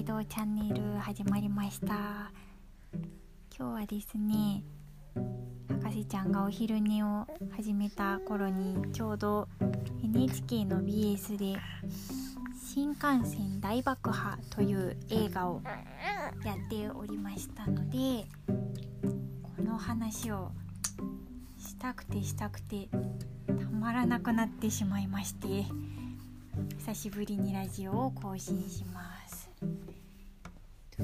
イドチャンネル始まりました。今日はですね博士ちゃんがお昼寝を始めた頃にちょうど NHK の BS で「新幹線大爆破」という映画をやっておりましたのでこの話をしたくてしたくてたまらなくなってしまいまして久しぶりにラジオを更新します。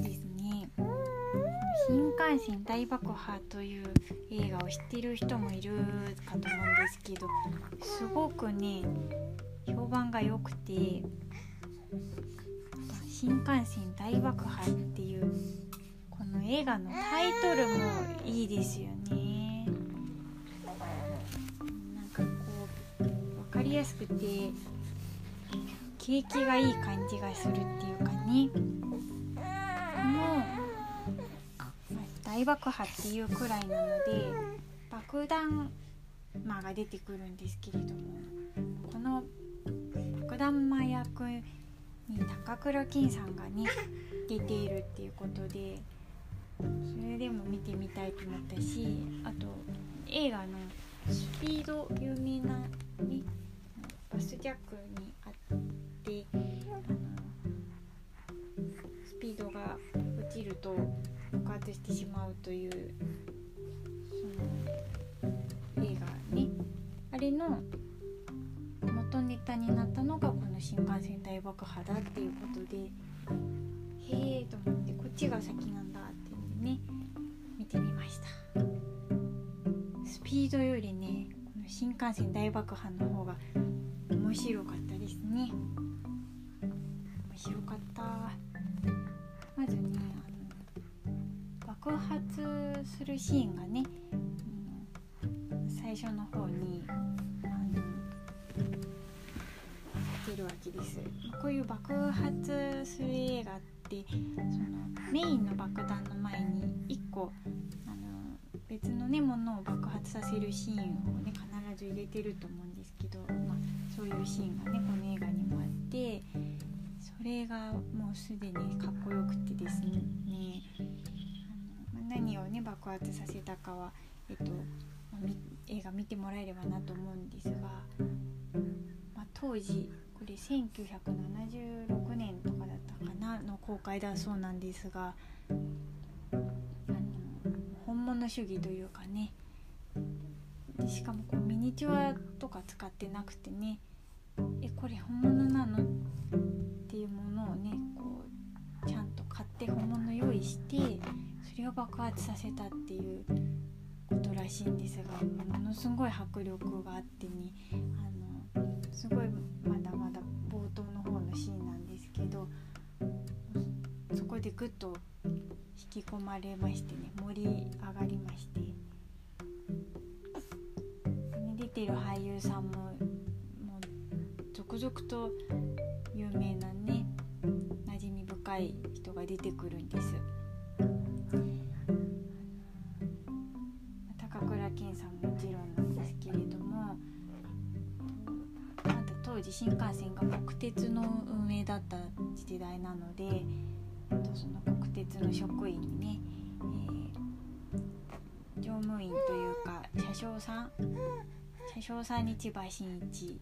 ですね新幹線大爆破という映画を知ってる人もいるかと思うんですけどすごくね評判が良くて新幹線大爆破っていうこの映画のタイトルもいいですよね。なんかこう分かりやすくて景気がいい感じがするっていうかね。もう大爆破っていうくらいなので爆弾魔が出てくるんですけれどもこの爆弾魔役に高倉健さんがね出ているっていうことでそれでも見てみたいと思ったしあと映画のスピード有名なねバスジャックにと爆発してしまうというその映画ねあれの元ネタになったのがこの新幹線大爆破だっていうことでへえと思ってこっちが先なんだっていうんでね見てみました。スピードよりねこの新幹線大爆破の方が面白かったですね。面白かった。あの爆発するシーンがね、最初の方にあの出るわけです。こういう爆発する映画ってそのメインの爆弾の前に1個あの別のねものを爆発させるシーンをね必ず入れてると思うんですけど、まあ、そういうシーンがねこの映画にもあってそれがもうすでにかっこよくてですね、何をね爆発させたかは、えっと、映画見てもらえればなと思うんですが、まあ、当時これ1976年とかだったかなの公開だそうなんですがあの本物主義というかねでしかもこうミニチュアとか使ってなくてねえこれ本物なの？っていうものをねこうちゃんと買って本物用意してそれを爆発させたっていうことらしいんですがものすごい迫力があってねあのすごいまだまだ冒頭の方のシーンなんですけどそこでぐっと引き込まれましてね盛り上がりまして出てる俳優さんももう続々と有名なね馴染み深い人が出てくるんです。当時新幹線が国鉄の運営だった時代なのでその国鉄の職員にね、えー、乗務員というか車掌さん車掌さんに千葉真一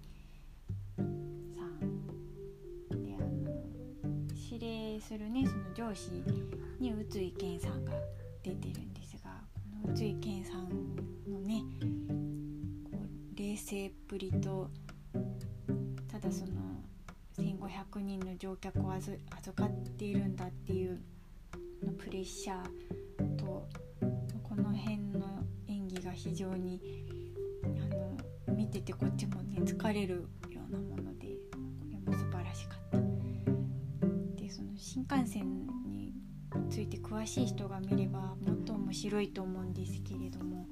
さんであの指令するねその上司に宇津井健さんが出てるんですがこの宇津井健さんのね冷静っぷりとだその1500人の乗客を預かっているんだっていうのプレッシャーとこの辺の演技が非常にあの見ててこっちもね疲れるようなものでこれも素晴らしかった。でその新幹線について詳しい人が見ればもっと面白いと思うんですけれども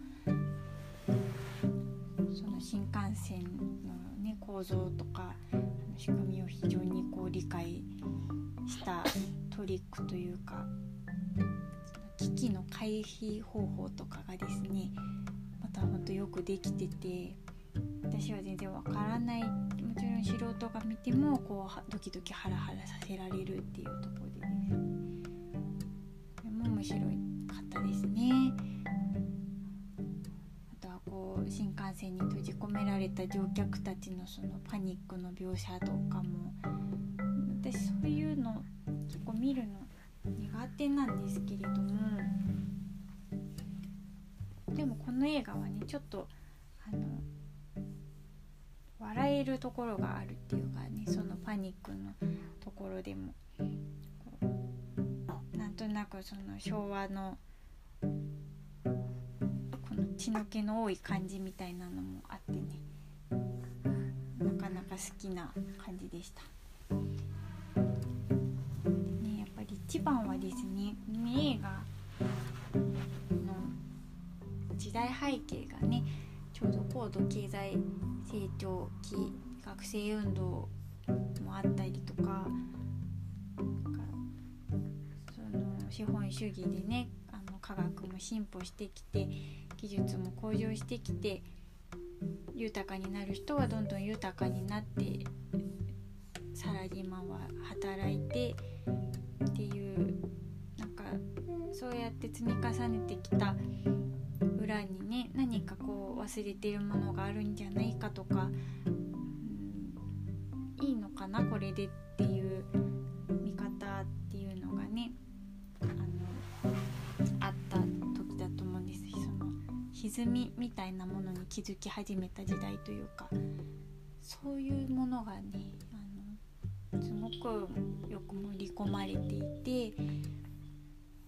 その新幹線のね構造とか仕組みを非常にこう理解したトリックというか危機の回避方法とかがですねまたほんとよくできてて私は全然わからないもちろん素人が見てもこうドキドキハラハラさせられるっていうところでですね面白かったですね。新幹線に閉じ込められた乗客たちのそのパニックの描写とかも私そういうの結構見るの苦手なんですけれどもでもこの映画はねちょっとあの笑えるところがあるっていうかねそのパニックのところでもなんとなくその昭和の血の気の多い感じみたいなのもあってねなかなか好きな感じでした。ね、やっぱり一番はですね映画の時代背景がねちょうど高度経済成長期学生運動もあったりとかその資本主義でねあの科学も進歩してきて技術も向上してきて豊かになる人はどんどん豊かになってサラリーマンは働いてっていうなんかそうやって積み重ねてきた裏にね何かこう忘れてるものがあるんじゃないかとか、うん、いいのかなこれでっていう歪みみたいなものに気づき始めた時代というかそういうものがねあのすごくよく盛り込まれていて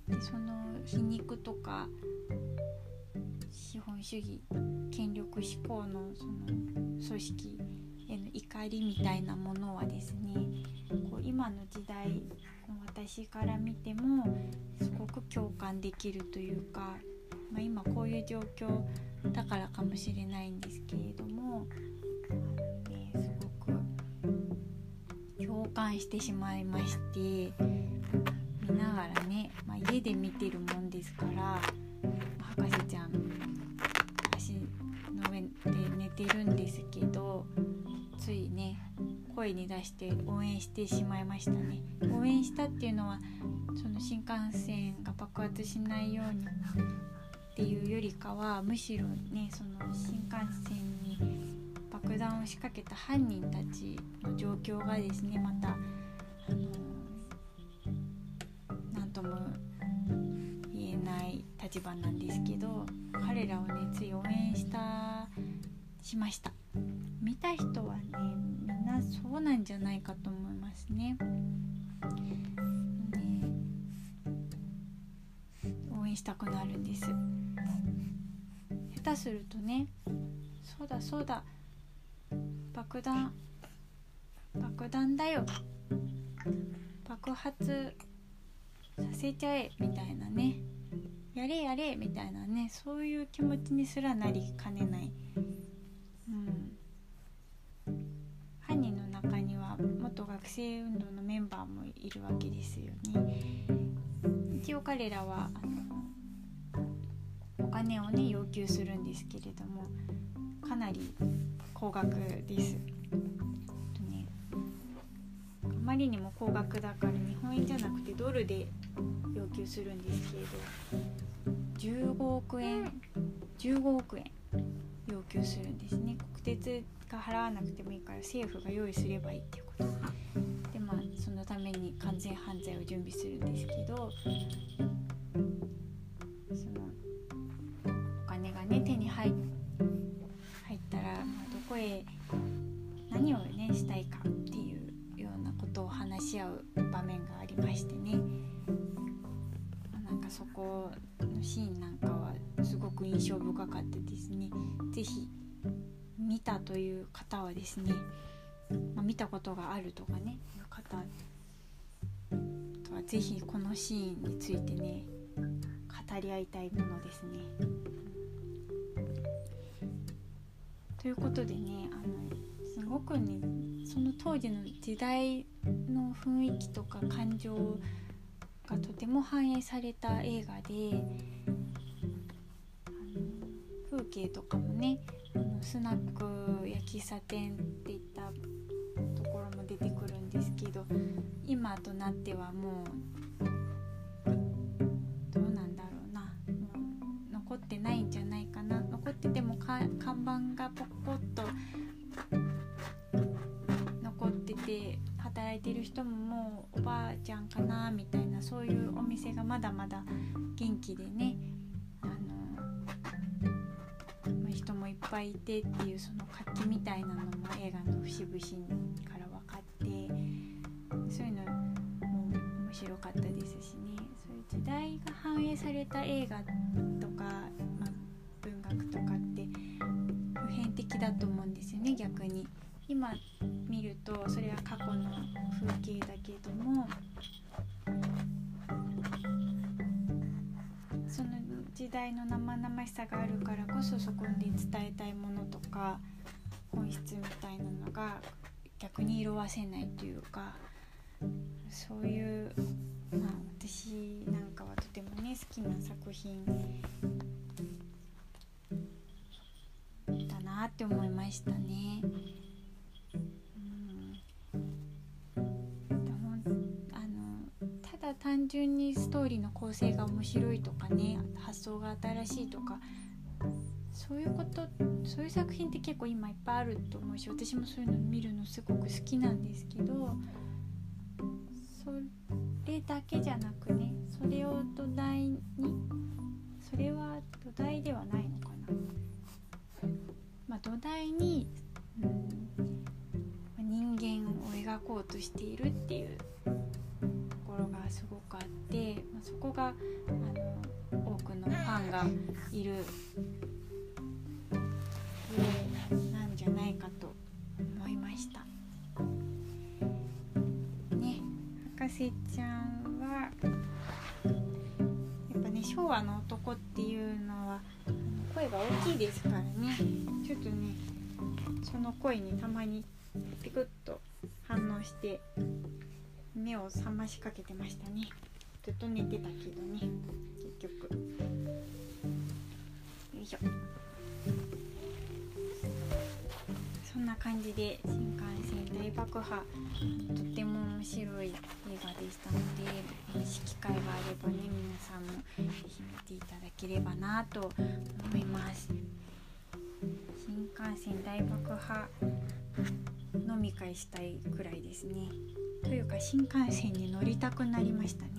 でその皮肉とか資本主義権力志向のその組織への怒りみたいなものはですねこう今の時代の私から見てもすごく共感できるというか、まあ、今こういう状況だからかもしれないんですけれども、ね、すごく共感してしまいまして見ながらね、まあ、家で見てるもんですから博士ちゃん足の上で寝てるんですけどついね声に出して応援してしまいましたね。応援したっていうのはその新幹線が爆発しないようにっていうよりかはむしろねその新幹線に爆弾を仕掛けた犯人たちの状況がですねまたあの何とも言えない立場なんですけど彼らをねつい応援したしました見た人はねみんなそうなんじゃないかと思いますね。応援したくなるんです下手するとね。そうだそうだ。爆弾爆弾だよ。爆発させちゃえみたいなね。やれやれみたいなね。そういう気持ちにすらなりかねない。犯人の中には元学生運動のメンバーもいるわけですよね。一応彼らはあのお金をね要求するんですけれどもかなり高額です。とね、あまりにも高額だから日本円じゃなくてドルで要求するんですけれど15億円15億円要求するんですね。国鉄が払わなくてもいいから政府が用意すればいいっていうこと。でまあそのために完全犯罪を準備するんですけどどこへ何をねしたいかっていうようなことを話し合う場面がありましてねなんかそこのシーンなんかはすごく印象深かったですね。是非見たという方はですね、まあ、見たことがあるとかねいう方とは是非このシーンについてね語り合いたいものですね。ということでねあのすごくねその当時の時代の雰囲気とか感情がとても反映された映画で風景とかもねスナックや喫茶店っていったところも出てくるんですけど今となってはもうちゃんかなみたいなそういうお店がまだまだ元気でねあの人もいっぱいいてっていうその活気みたいなのも映画の節々から分かってそういうのも面白かったですしねそういう時代が反映された映画とか、まあ、文学とかって普遍的だと思うんですよね逆に。今見るとそれは過去の風景だけども代の生々しさがあるからこそそこで伝えたいものとか本質みたいなのが逆に色あせないというかそういう、まあ、私なんかはとてもね好きな作品だなって思いましたね。ただ単純にストーリーの構成が面白いとかね発想が新しいとかそういうことそういう作品って結構今いっぱいあると思うし私もそういうの見るのすごく好きなんですけどそれだけじゃなくねそれを土台にそれは土台ではないのかな。まあ、土台に、うん、人間を描こうとしているっていうすごくあって、まあ、そこがあの多くのファンがいるなんじゃないかと思いました。ね博士ちゃんはやっぱね昭和の男っていうのは声が大きいですからねちょっとねその声にたまにピクッと反応して目を覚ましかけてましたね。ずっと寝てたけどね。結局。よいしょ。そんな感じで新幹線大爆破。とっても面白い映画でしたのでもし機会があればね皆さんもぜひ見ていただければなと思います。新幹線大爆破。飲み会したいくらいですね。というか新幹線に乗りたくなりましたね。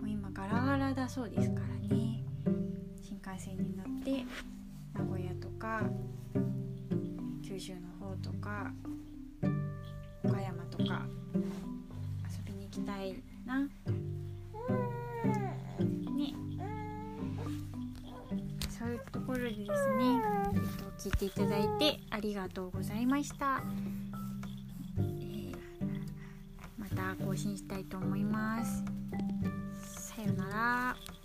もう今ガラガラだそうですからね。新幹線に乗って名古屋とか九州の方とか岡山とか遊びに行きたいな。ね。そういうところでですね、えっと、聞いていただいてありがとうございました。更新したいと思います。さよなら。